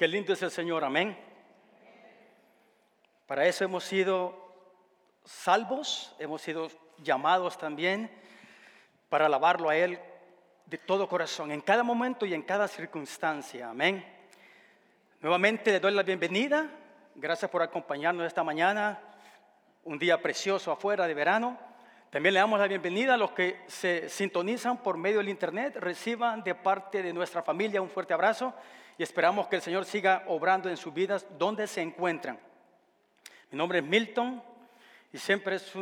Qué lindo es el Señor, amén. Para eso hemos sido salvos, hemos sido llamados también para alabarlo a Él de todo corazón, en cada momento y en cada circunstancia, amén. Nuevamente le doy la bienvenida, gracias por acompañarnos esta mañana, un día precioso afuera de verano. También le damos la bienvenida a los que se sintonizan por medio del Internet, reciban de parte de nuestra familia un fuerte abrazo y esperamos que el Señor siga obrando en sus vidas donde se encuentran. Mi nombre es Milton y siempre es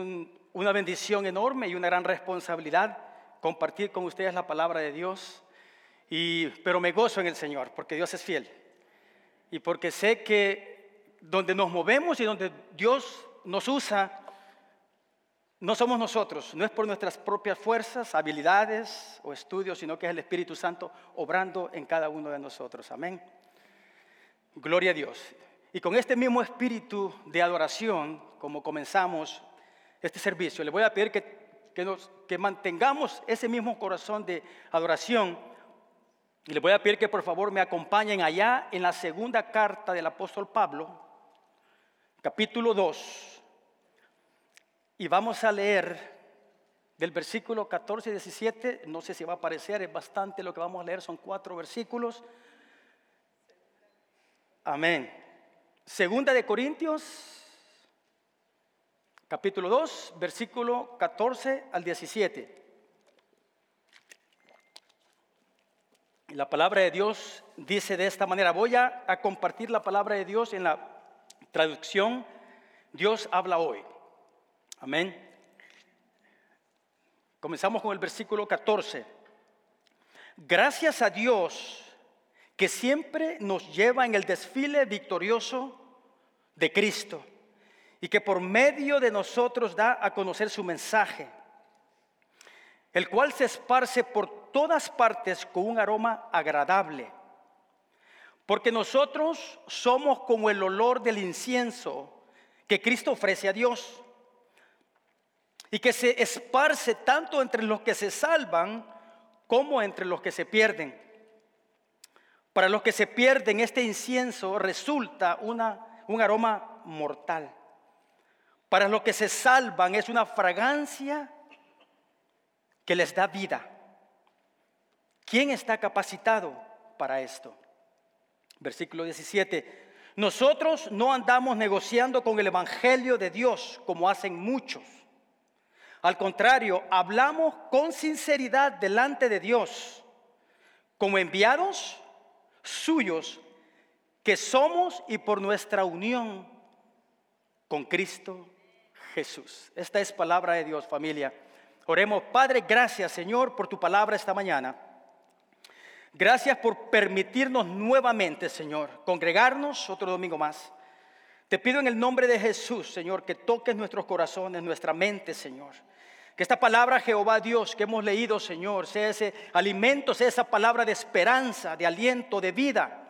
una bendición enorme y una gran responsabilidad compartir con ustedes la palabra de Dios. Pero me gozo en el Señor porque Dios es fiel y porque sé que donde nos movemos y donde Dios nos usa, no somos nosotros, no es por nuestras propias fuerzas, habilidades o estudios, sino que es el Espíritu Santo obrando en cada uno de nosotros. Amén. Gloria a Dios. Y con este mismo espíritu de adoración, como comenzamos este servicio, le voy a pedir que, que, nos, mantengamos ese mismo corazón de adoración. Y le voy a pedir que por favor me acompañen allá en la segunda carta del apóstol Pablo, capítulo 2 y vamos a leer del versículo 14 y 17, no sé si va a aparecer, es bastante lo que vamos a leer, son cuatro versículos. Amén. Segunda de Corintios, capítulo 2, versículo 14 al 17. Y la palabra de Dios dice de esta manera, voy a compartir la palabra de Dios en la traducción, Dios habla hoy. Amén. Comenzamos con el versículo 14. Gracias a Dios que siempre nos lleva en el desfile victorioso de Cristo y que por medio de nosotros da a conocer su mensaje, el cual se esparce por todas partes con un aroma agradable. Porque nosotros somos como el olor del incienso que Cristo ofrece a Dios y que se esparce tanto entre los que se salvan como entre los que se pierden. Para los que se pierden, este incienso resulta una, un aroma mortal. Para los que se salvan es una fragancia que les da vida. ¿Quién está capacitado para esto? Versículo 17. Nosotros no andamos negociando con el Evangelio de Dios como hacen muchos al contrario, hablamos con sinceridad delante de Dios, como enviados suyos que somos y por nuestra unión con Cristo Jesús. Esta es palabra de Dios, familia. Oremos, Padre, gracias Señor por tu palabra esta mañana. Gracias por permitirnos nuevamente, Señor, congregarnos otro domingo más. Te pido en el nombre de Jesús, Señor, que toques nuestros corazones, nuestra mente, Señor. Que esta palabra, Jehová Dios, que hemos leído, Señor, sea ese alimento, sea esa palabra de esperanza, de aliento, de vida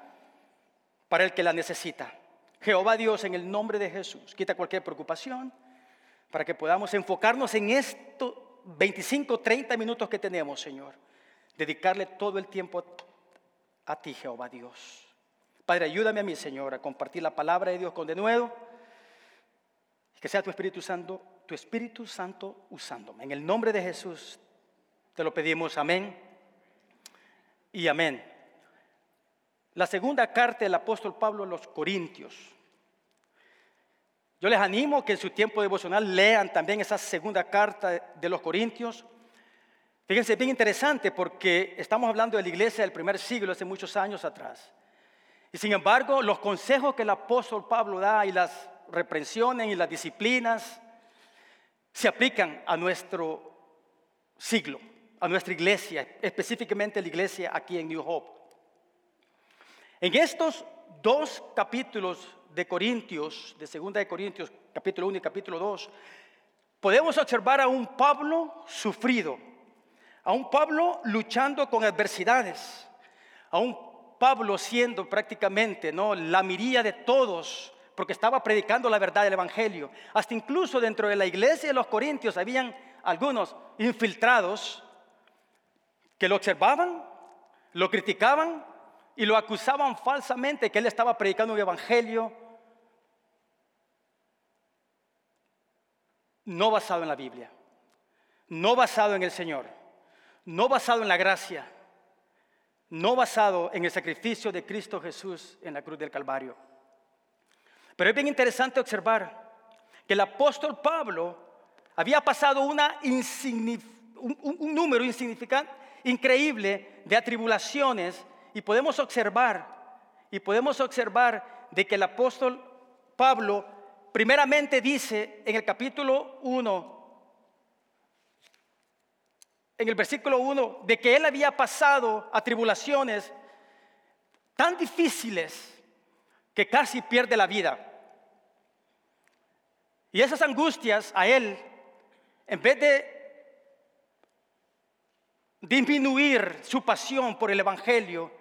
para el que la necesita. Jehová Dios, en el nombre de Jesús, quita cualquier preocupación para que podamos enfocarnos en estos 25, 30 minutos que tenemos, Señor. Dedicarle todo el tiempo a ti, Jehová Dios. Padre, ayúdame a mí, Señor, a compartir la palabra de Dios con de nuevo. Que sea tu Espíritu Santo, tu Espíritu Santo usándome. En el nombre de Jesús te lo pedimos, amén y amén. La segunda carta del apóstol Pablo a los Corintios. Yo les animo que en su tiempo devocional lean también esa segunda carta de los Corintios. Fíjense, bien interesante porque estamos hablando de la iglesia del primer siglo, hace muchos años atrás. Y sin embargo, los consejos que el apóstol Pablo da y las reprensiones y las disciplinas se aplican a nuestro siglo, a nuestra iglesia, específicamente la iglesia aquí en New Hope. En estos dos capítulos de Corintios, de Segunda de Corintios, capítulo 1 y capítulo 2, podemos observar a un Pablo sufrido, a un Pablo luchando con adversidades, a un Pablo siendo prácticamente ¿no? la miría de todos, porque estaba predicando la verdad del Evangelio. Hasta incluso dentro de la iglesia de los Corintios habían algunos infiltrados que lo observaban, lo criticaban y lo acusaban falsamente que él estaba predicando un evangelio no basado en la Biblia, no basado en el Señor, no basado en la gracia, no basado en el sacrificio de Cristo Jesús en la cruz del Calvario. Pero es bien interesante observar que el apóstol Pablo había pasado una un, número insignificante, increíble de atribulaciones y podemos observar, y podemos observar de que el apóstol Pablo primeramente dice en el capítulo 1, en el versículo 1, de que él había pasado a tribulaciones tan difíciles que casi pierde la vida. Y esas angustias a él, en vez de disminuir su pasión por el Evangelio,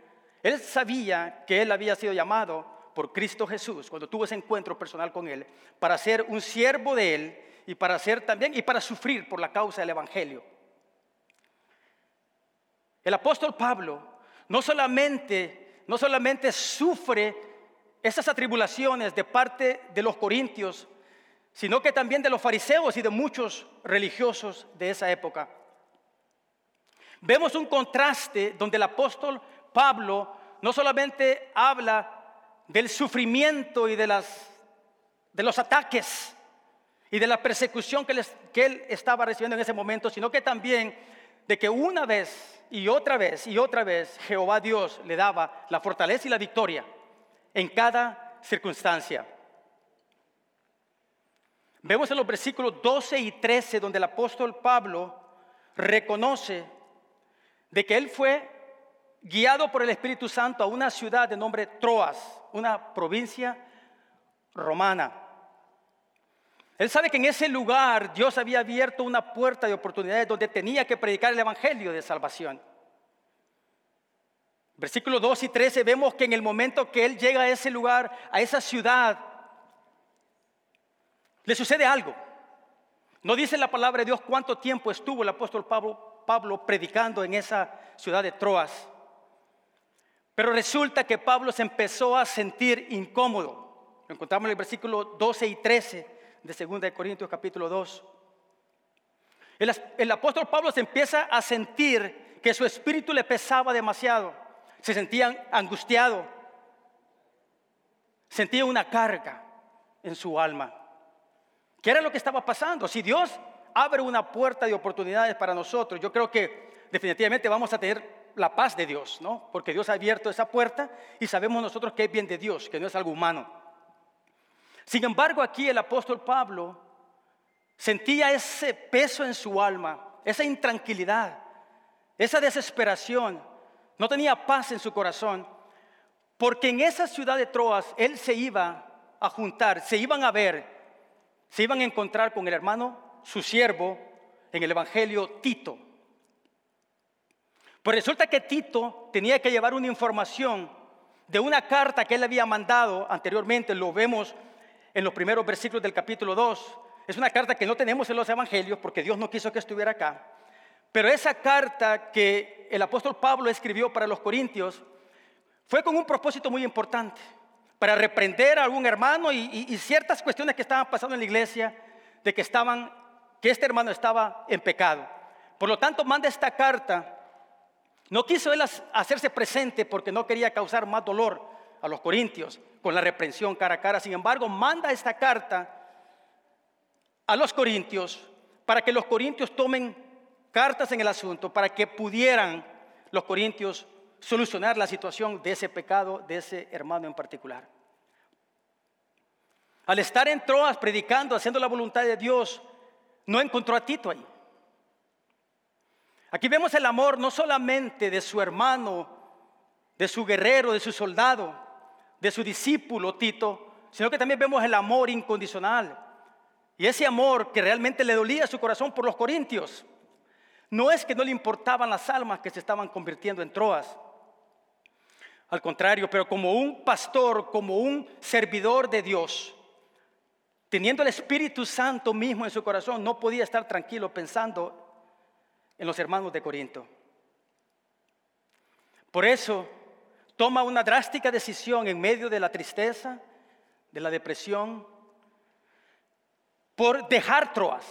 él sabía que él había sido llamado por Cristo Jesús cuando tuvo ese encuentro personal con él para ser un siervo de él y para ser también y para sufrir por la causa del evangelio. El apóstol Pablo no solamente no solamente sufre esas atribulaciones de parte de los corintios, sino que también de los fariseos y de muchos religiosos de esa época. Vemos un contraste donde el apóstol Pablo no solamente habla del sufrimiento y de, las, de los ataques y de la persecución que, que él estaba recibiendo en ese momento, sino que también de que una vez y otra vez y otra vez Jehová Dios le daba la fortaleza y la victoria en cada circunstancia. Vemos en los versículos 12 y 13 donde el apóstol Pablo reconoce de que él fue guiado por el Espíritu Santo a una ciudad de nombre Troas, una provincia romana. Él sabe que en ese lugar Dios había abierto una puerta de oportunidades donde tenía que predicar el Evangelio de salvación. Versículos 2 y 13 vemos que en el momento que él llega a ese lugar, a esa ciudad, le sucede algo. No dice la palabra de Dios cuánto tiempo estuvo el apóstol Pablo, Pablo predicando en esa ciudad de Troas. Pero resulta que Pablo se empezó a sentir incómodo. Lo encontramos en el versículo 12 y 13 de 2 Corintios capítulo 2. El, el apóstol Pablo se empieza a sentir que su espíritu le pesaba demasiado. Se sentía angustiado. Sentía una carga en su alma. ¿Qué era lo que estaba pasando? Si Dios abre una puerta de oportunidades para nosotros, yo creo que definitivamente vamos a tener la paz de Dios, ¿no? Porque Dios ha abierto esa puerta y sabemos nosotros que es bien de Dios, que no es algo humano. Sin embargo, aquí el apóstol Pablo sentía ese peso en su alma, esa intranquilidad, esa desesperación. No tenía paz en su corazón, porque en esa ciudad de Troas él se iba a juntar, se iban a ver, se iban a encontrar con el hermano, su siervo, en el Evangelio Tito. Pues resulta que Tito tenía que llevar una información de una carta que él había mandado anteriormente, lo vemos en los primeros versículos del capítulo 2. Es una carta que no tenemos en los evangelios porque Dios no quiso que estuviera acá. Pero esa carta que el apóstol Pablo escribió para los corintios fue con un propósito muy importante, para reprender a algún hermano y, ciertas cuestiones que estaban pasando en la iglesia, de que, estaban, que este hermano estaba en pecado. Por lo tanto, manda esta carta no quiso él hacerse presente porque no quería causar más dolor a los corintios con la reprensión cara a cara. Sin embargo, manda esta carta a los corintios para que los corintios tomen cartas en el asunto, para que pudieran los corintios solucionar la situación de ese pecado, de ese hermano en particular. Al estar en Troas predicando, haciendo la voluntad de Dios, no encontró a Tito ahí. Aquí vemos el amor no solamente de su hermano, de su guerrero, de su soldado, de su discípulo Tito, sino que también vemos el amor incondicional. Y ese amor que realmente le dolía su corazón por los corintios. No es que no le importaban las almas que se estaban convirtiendo en Troas. Al contrario, pero como un pastor, como un servidor de Dios, teniendo el Espíritu Santo mismo en su corazón, no podía estar tranquilo pensando en los hermanos de Corinto. Por eso toma una drástica decisión en medio de la tristeza, de la depresión, por dejar Troas.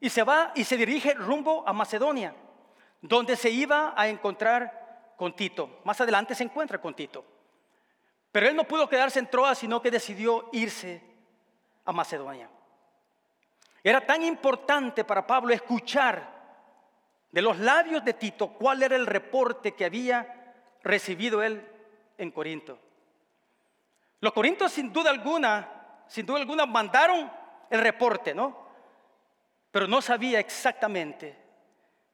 Y se va y se dirige rumbo a Macedonia, donde se iba a encontrar con Tito. Más adelante se encuentra con Tito. Pero él no pudo quedarse en Troas, sino que decidió irse a Macedonia. Era tan importante para Pablo escuchar de los labios de Tito cuál era el reporte que había recibido él en Corinto. Los corintios sin duda alguna, sin duda alguna mandaron el reporte, ¿no? Pero no sabía exactamente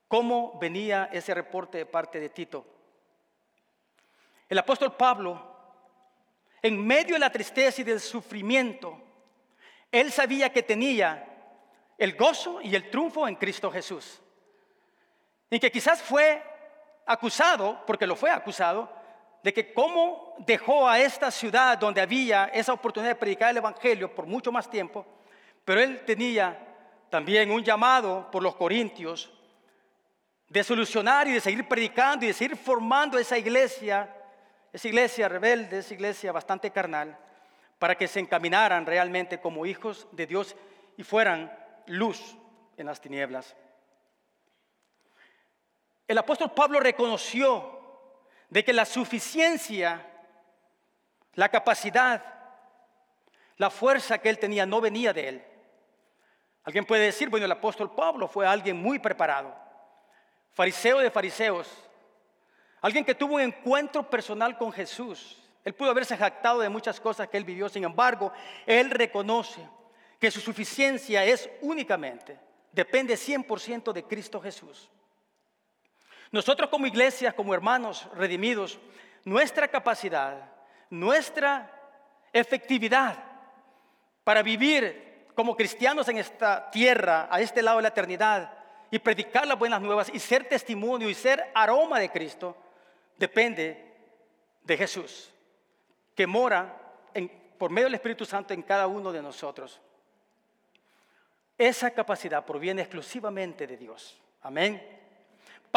cómo venía ese reporte de parte de Tito. El apóstol Pablo, en medio de la tristeza y del sufrimiento, él sabía que tenía el gozo y el triunfo en Cristo Jesús. Y que quizás fue acusado, porque lo fue acusado, de que cómo dejó a esta ciudad donde había esa oportunidad de predicar el Evangelio por mucho más tiempo, pero él tenía también un llamado por los corintios de solucionar y de seguir predicando y de seguir formando esa iglesia, esa iglesia rebelde, esa iglesia bastante carnal, para que se encaminaran realmente como hijos de Dios y fueran luz en las tinieblas. El apóstol Pablo reconoció de que la suficiencia, la capacidad, la fuerza que él tenía no venía de él. Alguien puede decir, bueno, el apóstol Pablo fue alguien muy preparado, fariseo de fariseos, alguien que tuvo un encuentro personal con Jesús, él pudo haberse jactado de muchas cosas que él vivió, sin embargo, él reconoce que su suficiencia es únicamente, depende 100% de Cristo Jesús. Nosotros como iglesias, como hermanos redimidos, nuestra capacidad, nuestra efectividad para vivir como cristianos en esta tierra, a este lado de la eternidad, y predicar las buenas nuevas y ser testimonio y ser aroma de Cristo, depende de Jesús que mora por medio del Espíritu Santo en cada uno de nosotros. Esa capacidad proviene exclusivamente de Dios. Amén.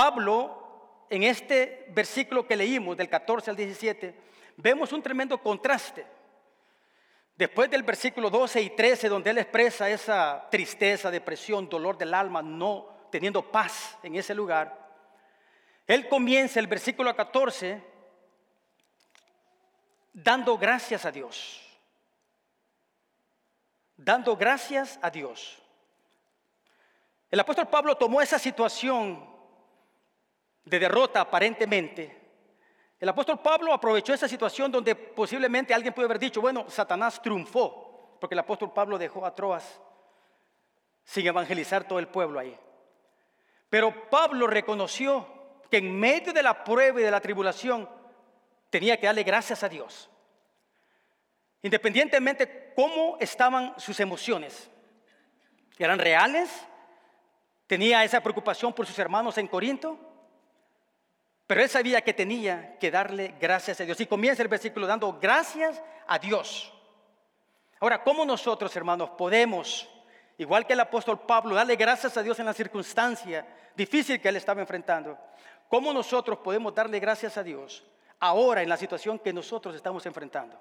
Pablo, en este versículo que leímos del 14 al 17, vemos un tremendo contraste. Después del versículo 12 y 13, donde él expresa esa tristeza, depresión, dolor del alma, no teniendo paz en ese lugar, él comienza el versículo 14 dando gracias a Dios. Dando gracias a Dios. El apóstol Pablo tomó esa situación de derrota aparentemente. El apóstol Pablo aprovechó esa situación donde posiblemente alguien puede haber dicho, bueno, Satanás triunfó, porque el apóstol Pablo dejó a Troas sin evangelizar todo el pueblo ahí. Pero Pablo reconoció que en medio de la prueba y de la tribulación, tenía que darle gracias a Dios. Independientemente cómo estaban sus emociones. ¿Eran reales? ¿Tenía esa preocupación por sus hermanos en Corinto? Pero él sabía que tenía que darle gracias a Dios. Y comienza el versículo dando gracias a Dios. Ahora, ¿cómo nosotros, hermanos, podemos, igual que el apóstol Pablo, darle gracias a Dios en la circunstancia difícil que él estaba enfrentando? ¿Cómo nosotros podemos darle gracias a Dios ahora en la situación que nosotros estamos enfrentando.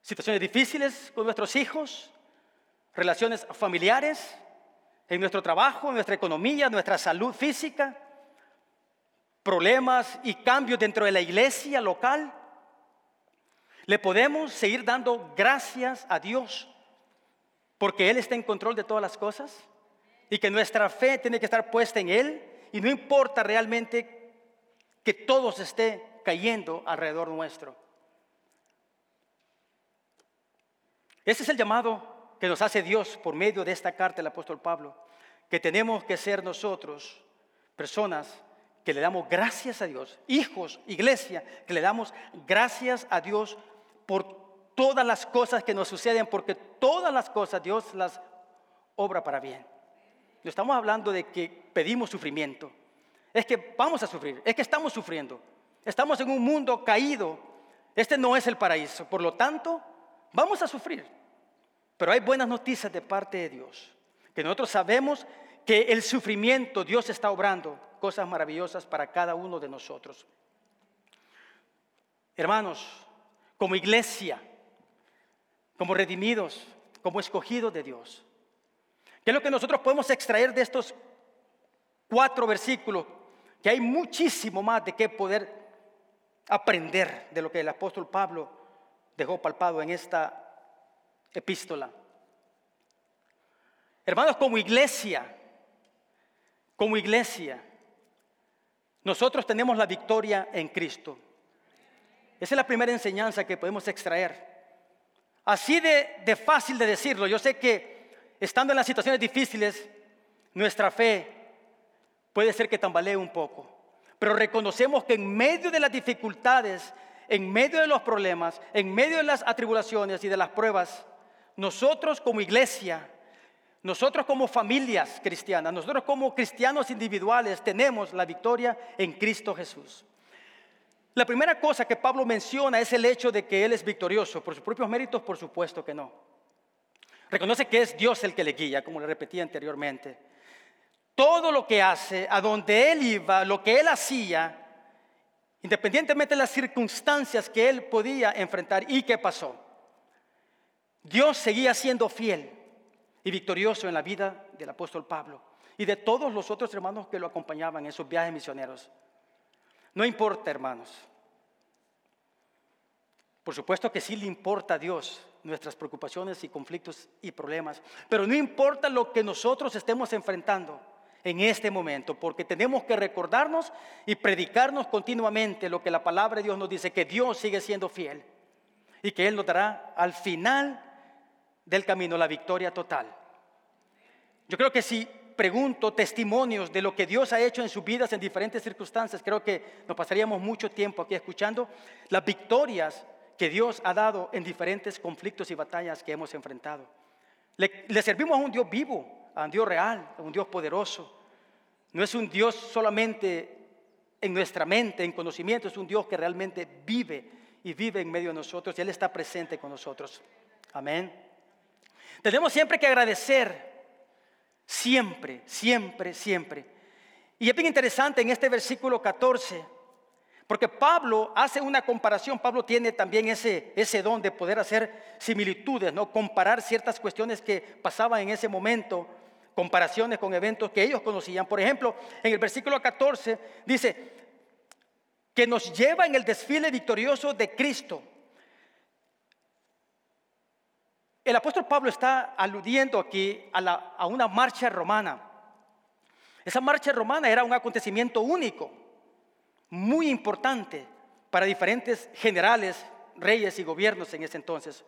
Situaciones difíciles con nuestros hijos, relaciones familiares, en nuestro trabajo, en nuestra economía, nuestra salud física, problemas y cambios dentro de la iglesia local. Le podemos seguir dando gracias a Dios porque Él está en control de todas las cosas y que nuestra fe tiene que estar puesta en Él y no importa realmente que todo se esté cayendo alrededor nuestro. Ese es el llamado que nos hace Dios por medio de esta carta del apóstol Pablo, que tenemos que ser nosotros personas que le damos gracias a Dios, hijos, iglesia, que le damos gracias a Dios por todas las cosas que nos suceden, porque todas las cosas Dios las obra para bien. No estamos hablando de que pedimos sufrimiento, es que vamos a sufrir, es que estamos sufriendo. Estamos en un mundo caído. Este no es el paraíso. Por lo tanto, vamos a sufrir. Pero hay buenas noticias de parte de Dios. Que nosotros sabemos que el sufrimiento Dios está obrando cosas maravillosas para cada uno de nosotros. Hermanos, como iglesia, como redimidos, como escogidos de Dios. ¿Qué es lo que nosotros podemos extraer de estos cuatro versículos? Que hay muchísimo más de qué poder aprender de lo que el apóstol Pablo dejó palpado en esta epístola. Hermanos, como iglesia, como iglesia, nosotros tenemos la victoria en Cristo. Esa es la primera enseñanza que podemos extraer. Así de, fácil de decirlo. Yo sé que estando en las situaciones difíciles, nuestra fe puede ser que tambalee un poco. Pero reconocemos que en medio de las dificultades, en medio de los problemas, en medio de las atribulaciones y de las pruebas, nosotros como iglesia, nosotros como familias cristianas, nosotros como cristianos individuales tenemos la victoria en Cristo Jesús. La primera cosa que Pablo menciona es el hecho de que Él es victorioso. Por sus propios méritos, por supuesto que no. Reconoce que es Dios el que le guía, como le repetí anteriormente. Todo lo que hace, a donde Él iba, lo que Él hacía, independientemente de las circunstancias que Él podía enfrentar y que pasó, Dios seguía siendo fiel y victorioso en la vida del apóstol Pablo y de todos los otros hermanos que lo acompañaban en esos viajes misioneros. No importa, hermanos. Por supuesto que sí le importa a Dios nuestras preocupaciones y conflictos y problemas, pero no importa lo que nosotros estemos enfrentando en este momento, porque tenemos que recordarnos y predicarnos continuamente lo que la palabra de Dios nos dice, que Dios sigue siendo fiel y que Él nos dará al final del camino la victoria total. Yo creo que si pregunto testimonios de lo que Dios ha hecho en sus vidas en diferentes circunstancias, creo que nos pasaríamos mucho tiempo aquí escuchando las victorias que Dios ha dado en diferentes conflictos y batallas que hemos enfrentado. Le, servimos a un Dios vivo, a un Dios real, a un Dios poderoso. No es un Dios solamente en nuestra mente, en conocimiento, es un Dios que realmente vive y vive en medio de nosotros y Él está presente con nosotros. Amén. Tenemos siempre que agradecer, siempre, siempre, siempre. Y es bien interesante en este versículo 14, porque Pablo hace una comparación, Pablo tiene también ese, ese don de poder hacer similitudes, ¿no? comparar ciertas cuestiones que pasaban en ese momento, comparaciones con eventos que ellos conocían. Por ejemplo, en el versículo 14 dice, que nos lleva en el desfile victorioso de Cristo. El apóstol Pablo está aludiendo aquí a, una marcha romana. Esa marcha romana era un acontecimiento único, muy importante para diferentes generales, reyes y gobiernos en ese entonces.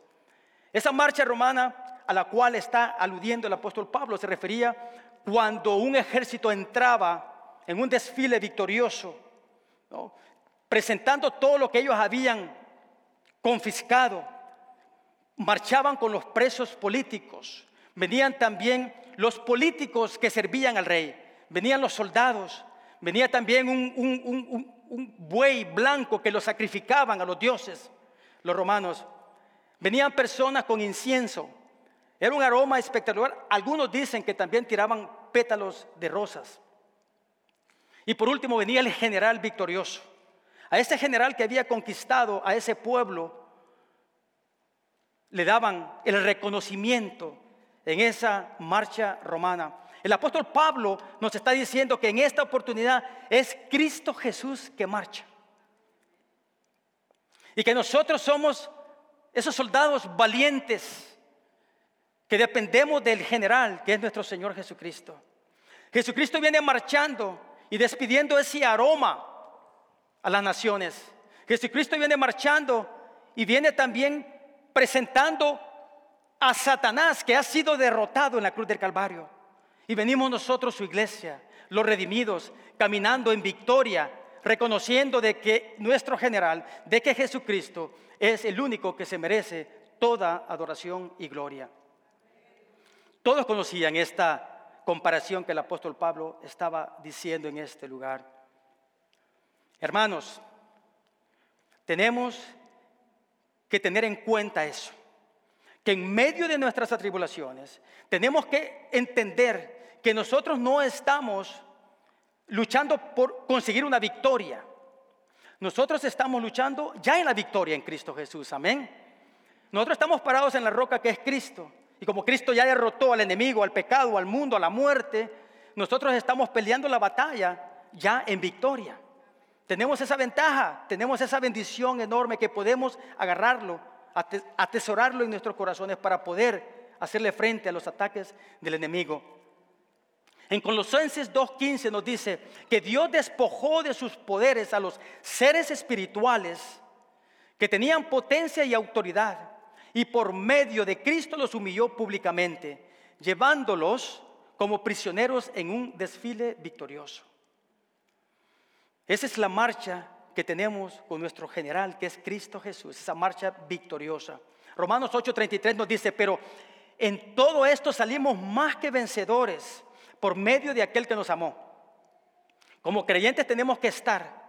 Esa marcha romana a la cual está aludiendo el apóstol Pablo se refería cuando un ejército entraba en un desfile victorioso, presentando todo lo que ellos habían confiscado marchaban con los presos políticos, venían también los políticos que servían al rey, venían los soldados, venía también un, buey blanco que lo sacrificaban a los dioses, los romanos, venían personas con incienso, era un aroma espectacular, algunos dicen que también tiraban pétalos de rosas. Y por último venía el general victorioso, a ese general que había conquistado a ese pueblo le daban el reconocimiento en esa marcha romana. El apóstol Pablo nos está diciendo que en esta oportunidad es Cristo Jesús que marcha. Y que nosotros somos esos soldados valientes que dependemos del general que es nuestro Señor Jesucristo. Jesucristo viene marchando y despidiendo ese aroma a las naciones. Jesucristo viene marchando y viene también presentando a Satanás que ha sido derrotado en la cruz del Calvario. Y venimos nosotros, su iglesia, los redimidos, caminando en victoria, reconociendo de que nuestro general, de que Jesucristo es el único que se merece toda adoración y gloria. Todos conocían esta comparación que el apóstol Pablo estaba diciendo en este lugar. Hermanos, tenemos que tener en cuenta eso. Que en medio de nuestras atribulaciones tenemos que entender que nosotros no estamos luchando por conseguir una victoria. Nosotros estamos luchando ya en la victoria en Cristo Jesús, amén. Nosotros estamos parados en la roca que es Cristo. Y como Cristo ya derrotó al enemigo, al pecado, al mundo, a la muerte, nosotros estamos peleando la batalla ya en victoria. Tenemos esa ventaja, tenemos esa bendición enorme que podemos agarrarlo, atesorarlo en nuestros corazones para poder hacerle frente a los ataques del enemigo. En Colosenses 2.15 nos dice que Dios despojó de sus poderes a los seres espirituales que tenían potencia y autoridad y por medio de Cristo los humilló públicamente, llevándolos como prisioneros en un desfile victorioso. Esa es la marcha que tenemos con nuestro general, que es Cristo Jesús, esa marcha victoriosa. Romanos 8:33 nos dice, pero en todo esto salimos más que vencedores por medio de aquel que nos amó. Como creyentes tenemos que estar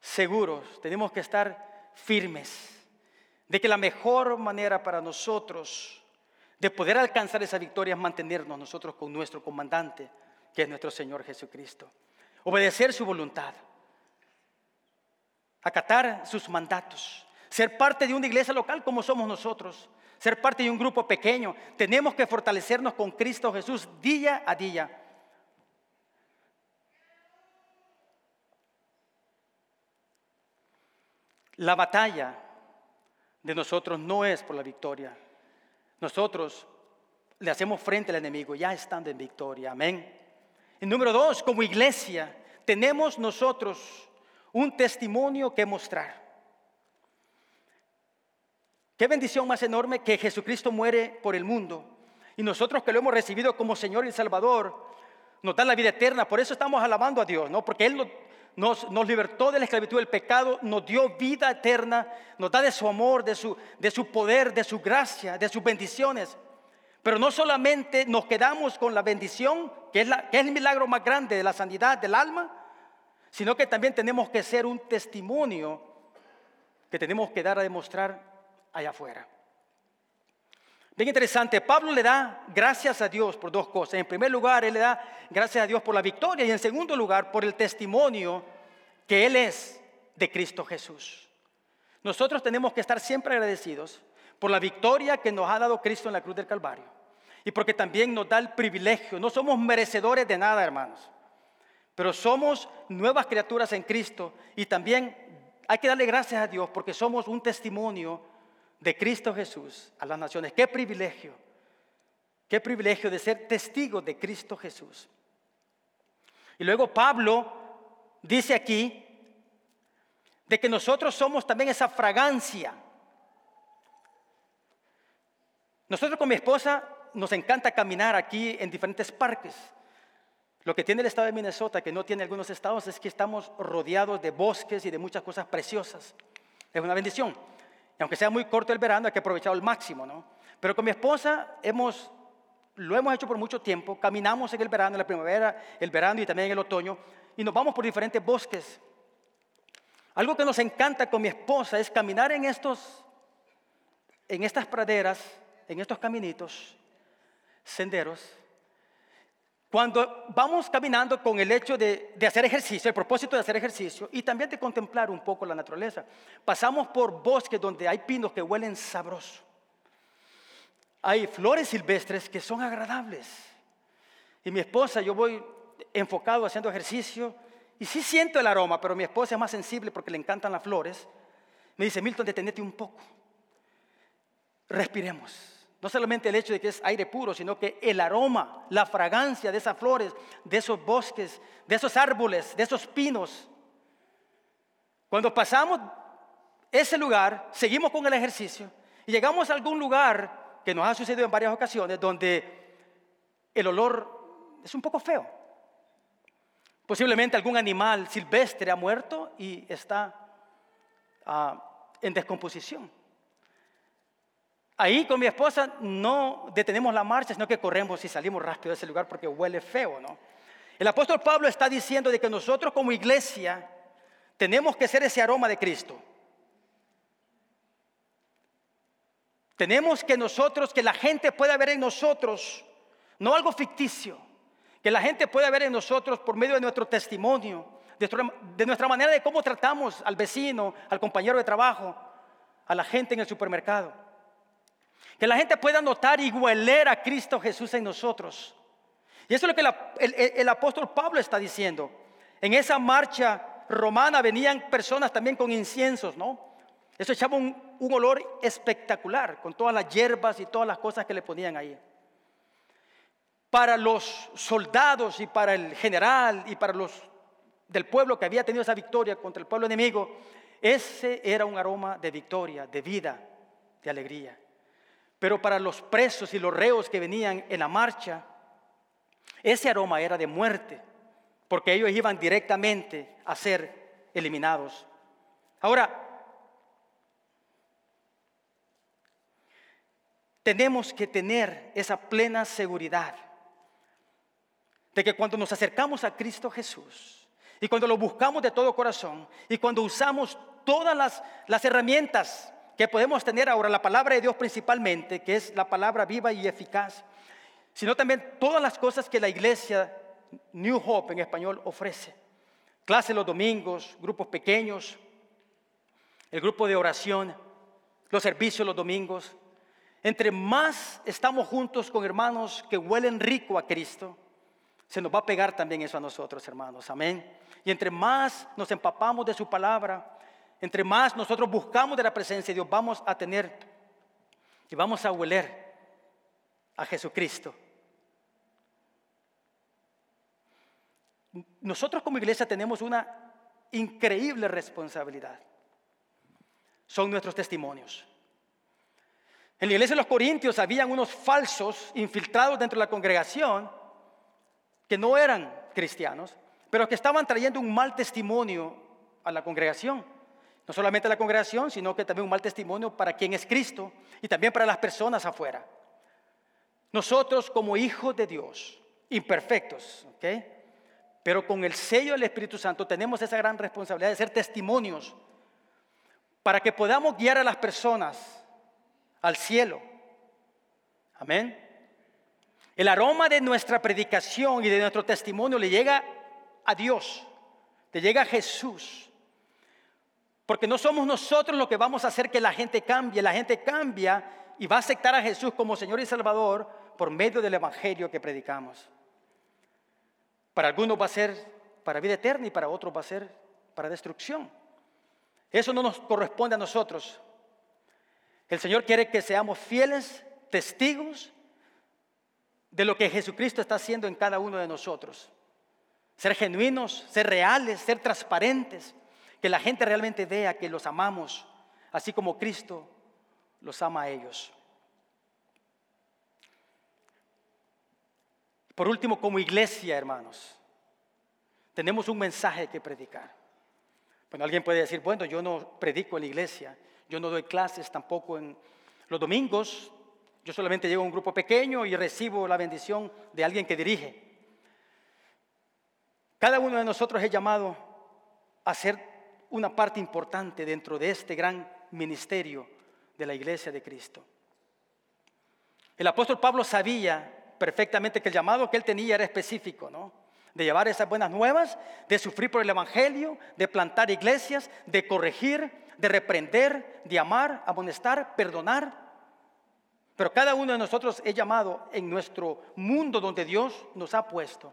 seguros, tenemos que estar firmes de que la mejor manera para nosotros de poder alcanzar esa victoria es mantenernos nosotros con nuestro comandante, que es nuestro Señor Jesucristo. Obedecer su voluntad, acatar sus mandatos, ser parte de una iglesia local como somos nosotros, ser parte de un grupo pequeño. Tenemos que fortalecernos con Cristo Jesús día a día. La batalla de nosotros no es por la victoria. Nosotros le hacemos frente al enemigo ya estando en victoria. Amén. Y número dos, como iglesia, tenemos nosotros un testimonio que mostrar. Qué bendición más enorme que Jesucristo muere por el mundo y nosotros que lo hemos recibido como Señor y Salvador, nos da la vida eterna. Por eso estamos alabando a Dios, ¿no? Porque Él nos, libertó de la esclavitud del pecado, nos dio vida eterna, nos da de su amor, de su poder, de su gracia, de sus bendiciones. Pero no solamente nos quedamos con la bendición, que es, la, que es el milagro más grande de la sanidad del alma, sino que también tenemos que ser un testimonio que tenemos que dar a demostrar allá afuera. Bien interesante, Pablo le da gracias a Dios por dos cosas. En primer lugar, él le da gracias a Dios por la victoria y en segundo lugar, por el testimonio que él es de Cristo Jesús. Nosotros tenemos que estar siempre agradecidos por la victoria que nos ha dado Cristo en la cruz del Calvario y porque también nos da el privilegio. No somos merecedores de nada, hermanos, pero somos nuevas criaturas en Cristo y también hay que darle gracias a Dios porque somos un testimonio de Cristo Jesús a las naciones. Qué privilegio, qué privilegio de ser testigo de Cristo Jesús. Y luego Pablo dice aquí de que nosotros somos también esa fragancia. Nosotros con mi esposa nos encanta caminar aquí en diferentes parques. Lo que tiene el estado de Minnesota, que no tiene algunos estados, es que estamos rodeados de bosques y de muchas cosas preciosas. Es una bendición aunque sea muy corto el verano, hay que aprovechar al máximo, ¿no? Pero con mi esposa hemos, lo hemos hecho por mucho tiempo, caminamos en el verano, en la primavera, el verano y también en el otoño, y nos vamos por diferentes bosques. Algo que nos encanta con mi esposa es caminar en estos, en estas praderas, en estos caminitos, senderos, cuando vamos caminando con el hecho de, hacer ejercicio, el propósito de hacer ejercicio y también de contemplar un poco la naturaleza, pasamos por bosques donde hay pinos que huelen sabroso. Hay flores silvestres que son agradables. Y mi esposa, yo voy enfocado haciendo ejercicio y sí siento el aroma, pero mi esposa es más sensible porque le encantan las flores. Me dice, Milton, detenete un poco. Respiremos. No solamente el hecho de que es aire puro, sino que el aroma, la fragancia de esas flores, de esos bosques, de esos árboles, de esos pinos. Cuando pasamos ese lugar, seguimos con el ejercicio y llegamos a algún lugar que nos ha sucedido en varias ocasiones donde el olor es un poco feo. Posiblemente algún animal silvestre ha muerto y está ah, en descomposición. Ahí con mi esposa no detenemos la marcha, sino que corremos y salimos rápido de ese lugar porque huele feo, ¿no? El apóstol Pablo está diciendo de que nosotros como iglesia tenemos que ser ese aroma de Cristo. Tenemos que nosotros, que la gente pueda ver en nosotros, no algo ficticio, que la gente pueda ver en nosotros por medio de nuestro testimonio, de nuestra manera de cómo tratamos al vecino, al compañero de trabajo, a la gente en el supermercado. Que la gente pueda notar y hueler a Cristo Jesús en nosotros. Y eso es lo que el, apóstol Pablo está diciendo. En esa marcha romana venían personas también con inciensos, ¿no? Eso echaba un, un olor espectacular, con todas las hierbas y todas las cosas que le ponían ahí. Para los soldados y para el general y para los del pueblo que había tenido esa victoria contra el pueblo enemigo, ese era un aroma de victoria, de vida, de alegría. Pero para los presos y los reos que venían en la marcha, ese aroma era de muerte, porque ellos iban directamente a ser eliminados. Ahora, tenemos que tener esa plena seguridad de que cuando nos acercamos a Cristo Jesús y cuando lo buscamos de todo corazón y cuando usamos todas las, herramientas que podemos tener ahora, la palabra de Dios principalmente, que es la palabra viva y eficaz, sino también todas las cosas que la iglesia New Hope en español ofrece. Clases los domingos, grupos pequeños, el grupo de oración, los servicios los domingos. Entre más estamos juntos con hermanos que huelen rico a Cristo, se nos va a pegar también eso a nosotros, hermanos. Amén. Y entre más nos empapamos de su palabra, entre más nosotros buscamos de la presencia de Dios, vamos a tener y vamos a hueler a Jesucristo. Nosotros como iglesia tenemos una increíble responsabilidad. Son nuestros testimonios. En la iglesia de los Corintios habían unos falsos infiltrados dentro de la congregación que no eran cristianos, pero que estaban trayendo un mal testimonio a la congregación. No solamente la congregación, sino que también un mal testimonio para quien es Cristo y también para las personas afuera. Nosotros como hijos de Dios, imperfectos, ¿ok? Pero con el sello del Espíritu Santo tenemos esa gran responsabilidad de ser testimonios para que podamos guiar a las personas al cielo. Amén. El aroma de nuestra predicación y de nuestro testimonio le llega a Dios, le llega a Jesús. Porque no somos nosotros los que vamos a hacer que la gente cambie. La gente cambia y va a aceptar a Jesús como Señor y Salvador por medio del Evangelio que predicamos. Para algunos va a ser para vida eterna y para otros va a ser para destrucción. Eso no nos corresponde a nosotros. El Señor quiere que seamos fieles testigos de lo que Jesucristo está haciendo en cada uno de nosotros. Ser genuinos, ser reales, ser transparentes que la gente realmente vea que los amamos, así como Cristo los ama a ellos. Por último, como iglesia, hermanos, tenemos un mensaje que predicar. Bueno, alguien puede decir, bueno, yo no predico en la iglesia, yo no doy clases tampoco en los domingos, yo solamente llevo a un grupo pequeño y recibo la bendición de alguien que dirige. Cada uno de nosotros es llamado a ser una parte importante dentro de este gran ministerio de la iglesia de Cristo. El apóstol Pablo sabía perfectamente que el llamado que él tenía era específico, ¿no? De llevar esas buenas nuevas, de sufrir por el Evangelio, de plantar iglesias, de corregir, de reprender, de amar, amonestar, perdonar. Pero cada uno de nosotros es llamado en nuestro mundo donde Dios nos ha puesto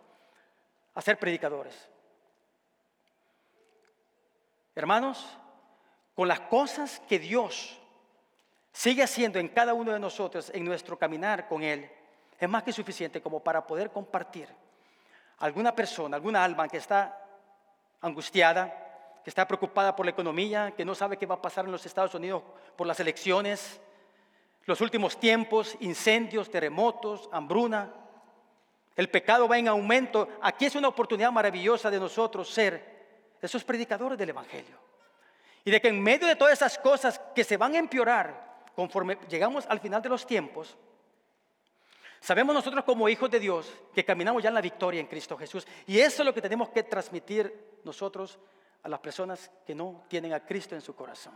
a ser predicadores. Hermanos, con las cosas que Dios sigue haciendo en cada uno de nosotros en nuestro caminar con Él, es más que suficiente como para poder compartir alguna persona, alguna alma que está angustiada, que está preocupada por la economía, que no sabe qué va a pasar en los Estados Unidos por las elecciones, los últimos tiempos, incendios, terremotos, hambruna. El pecado va en aumento. Aquí es una oportunidad maravillosa de nosotros ser esos predicadores del Evangelio. Y de que en medio de todas esas cosas que se van a empeorar conforme llegamos al final de los tiempos, sabemos nosotros como hijos de Dios que caminamos ya en la victoria en Cristo Jesús. Y eso es lo que tenemos que transmitir nosotros a las personas que no tienen a Cristo en su corazón.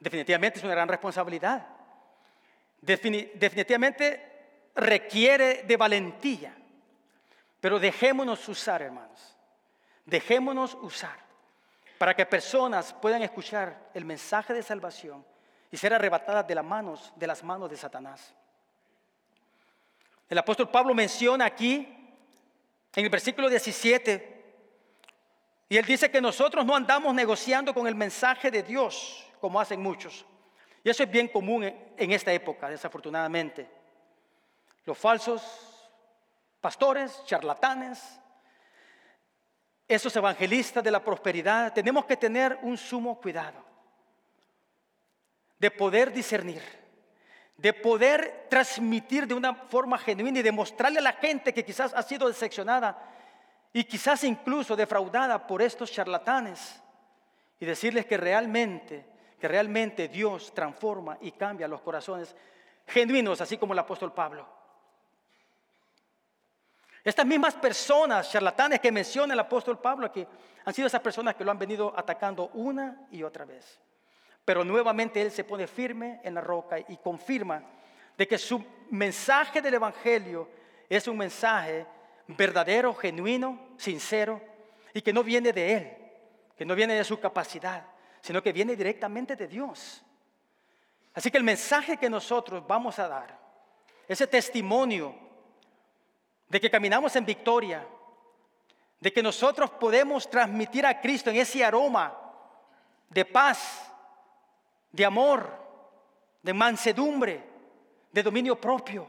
Definitivamente es una gran responsabilidad. definitivamente requiere de valentía. Pero dejémonos usar, hermanos Dejémonos usar para que personas puedan escuchar el mensaje de salvación y ser arrebatadas de las manos, de las manos de Satanás. El apóstol Pablo menciona aquí, en el versículo 17, y él dice que nosotros no andamos negociando con el mensaje de Dios, como hacen muchos. Y eso es bien común en esta época, desafortunadamente. Los falsos pastores, charlatanes, esos evangelistas de la prosperidad, tenemos que tener un sumo cuidado de poder discernir, de poder transmitir de una forma genuina y demostrarle a la gente que quizás ha sido decepcionada y quizás incluso defraudada por estos charlatanes y decirles que realmente, que realmente Dios transforma y cambia los corazones genuinos, así como el apóstol Pablo. Estas mismas personas charlatanes que menciona el apóstol Pablo aquí han sido esas personas que lo han venido atacando una y otra vez. Pero nuevamente él se pone firme en la roca y confirma de que su mensaje del Evangelio es un mensaje verdadero, genuino, sincero y que no viene de él, que no viene de su capacidad, sino que viene directamente de Dios. Así que el mensaje que nosotros vamos a dar, ese testimonio de que caminamos en victoria, de que nosotros podemos transmitir a Cristo en ese aroma de paz, de amor, de mansedumbre, de dominio propio.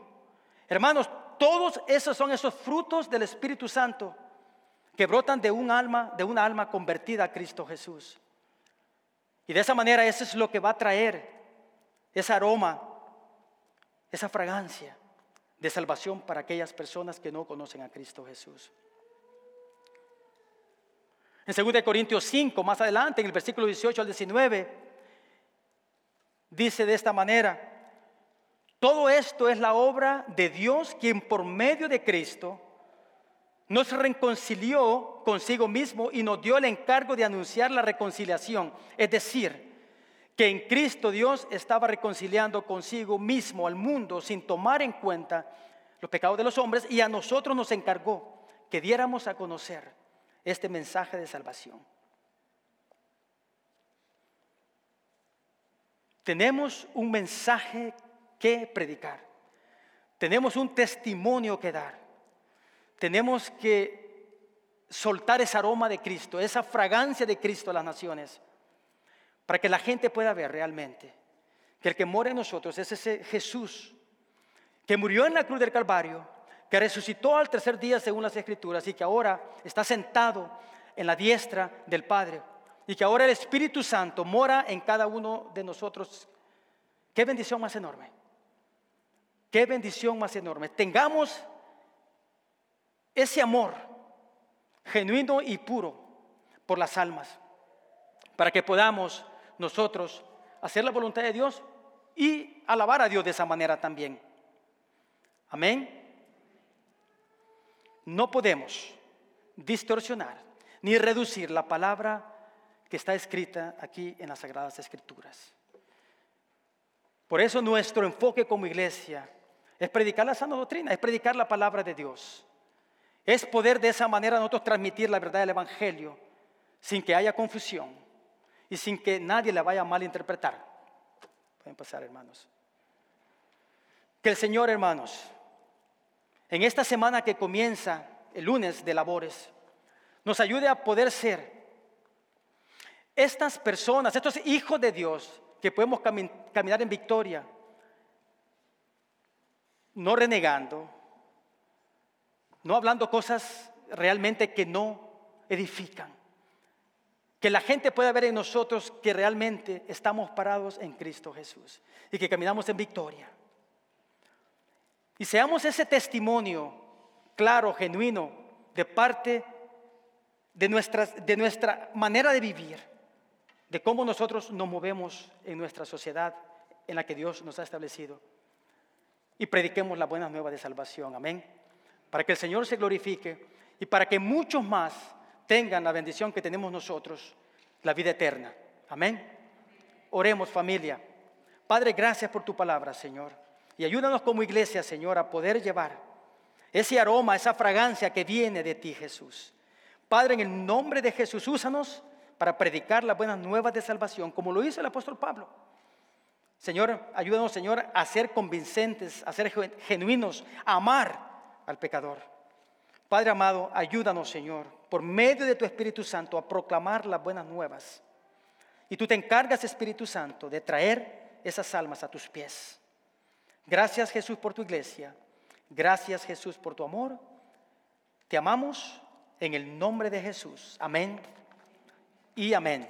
Hermanos, todos esos son esos frutos del Espíritu Santo que brotan de un alma, de una alma convertida a Cristo Jesús. Y de esa manera eso es lo que va a traer ese aroma, esa fragancia de salvación para aquellas personas que no conocen a Cristo Jesús. En 2 Corintios 5, más adelante, en el versículo 18 al 19, dice de esta manera, todo esto es la obra de Dios quien por medio de Cristo nos reconcilió consigo mismo y nos dio el encargo de anunciar la reconciliación, es decir, que en Cristo Dios estaba reconciliando consigo mismo al mundo sin tomar en cuenta los pecados de los hombres y a nosotros nos encargó que diéramos a conocer este mensaje de salvación. Tenemos un mensaje que predicar. Tenemos un testimonio que dar. Tenemos que soltar ese aroma de Cristo, esa fragancia de Cristo a las naciones para que la gente pueda ver realmente que el que mora en nosotros es ese Jesús que murió en la cruz del Calvario, que resucitó al tercer día según las Escrituras y que ahora está sentado en la diestra del Padre y que ahora el Espíritu Santo mora en cada uno de nosotros. Qué bendición más enorme. Qué bendición más enorme. Tengamos ese amor genuino y puro por las almas para que podamos nosotros hacer la voluntad de Dios y alabar a Dios de esa manera también. Amén. No podemos distorsionar ni reducir la palabra que está escrita aquí en las Sagradas Escrituras. Por eso nuestro enfoque como iglesia es predicar la sana doctrina, es predicar la palabra de Dios. Es poder de esa manera nosotros transmitir la verdad del Evangelio sin que haya confusión y sin que nadie la vaya a malinterpretar. Pueden pasar, hermanos. Que el Señor, hermanos, en esta semana que comienza el lunes de labores, nos ayude a poder ser estas personas, estos hijos de Dios, que podemos caminar en victoria, no renegando, no hablando cosas realmente que no edifican, que la gente pueda ver en nosotros que realmente estamos parados en Cristo Jesús y que caminamos en victoria. Y seamos ese testimonio claro, genuino, de parte de, nuestras, de nuestra manera de vivir, de cómo nosotros nos movemos en nuestra sociedad en la que Dios nos ha establecido. Y prediquemos la buena nueva de salvación, amén. Para que el Señor se glorifique y para que muchos más tengan la bendición que tenemos nosotros, la vida eterna. Amén. Oremos familia. Padre, gracias por tu palabra, Señor. Y ayúdanos como iglesia, Señor, a poder llevar ese aroma, esa fragancia que viene de ti, Jesús. Padre, en el nombre de Jesús, úsanos para predicar las buenas nuevas de salvación, como lo hizo el apóstol Pablo. Señor, ayúdanos, Señor, a ser convincentes, a ser genuinos, a amar al pecador. Padre amado, ayúdanos, Señor, por medio de tu Espíritu Santo, a proclamar las buenas nuevas. Y tú te encargas, Espíritu Santo, de traer esas almas a tus pies. Gracias, Jesús, por tu iglesia. Gracias, Jesús, por tu amor. Te amamos en el nombre de Jesús. Amén y amén.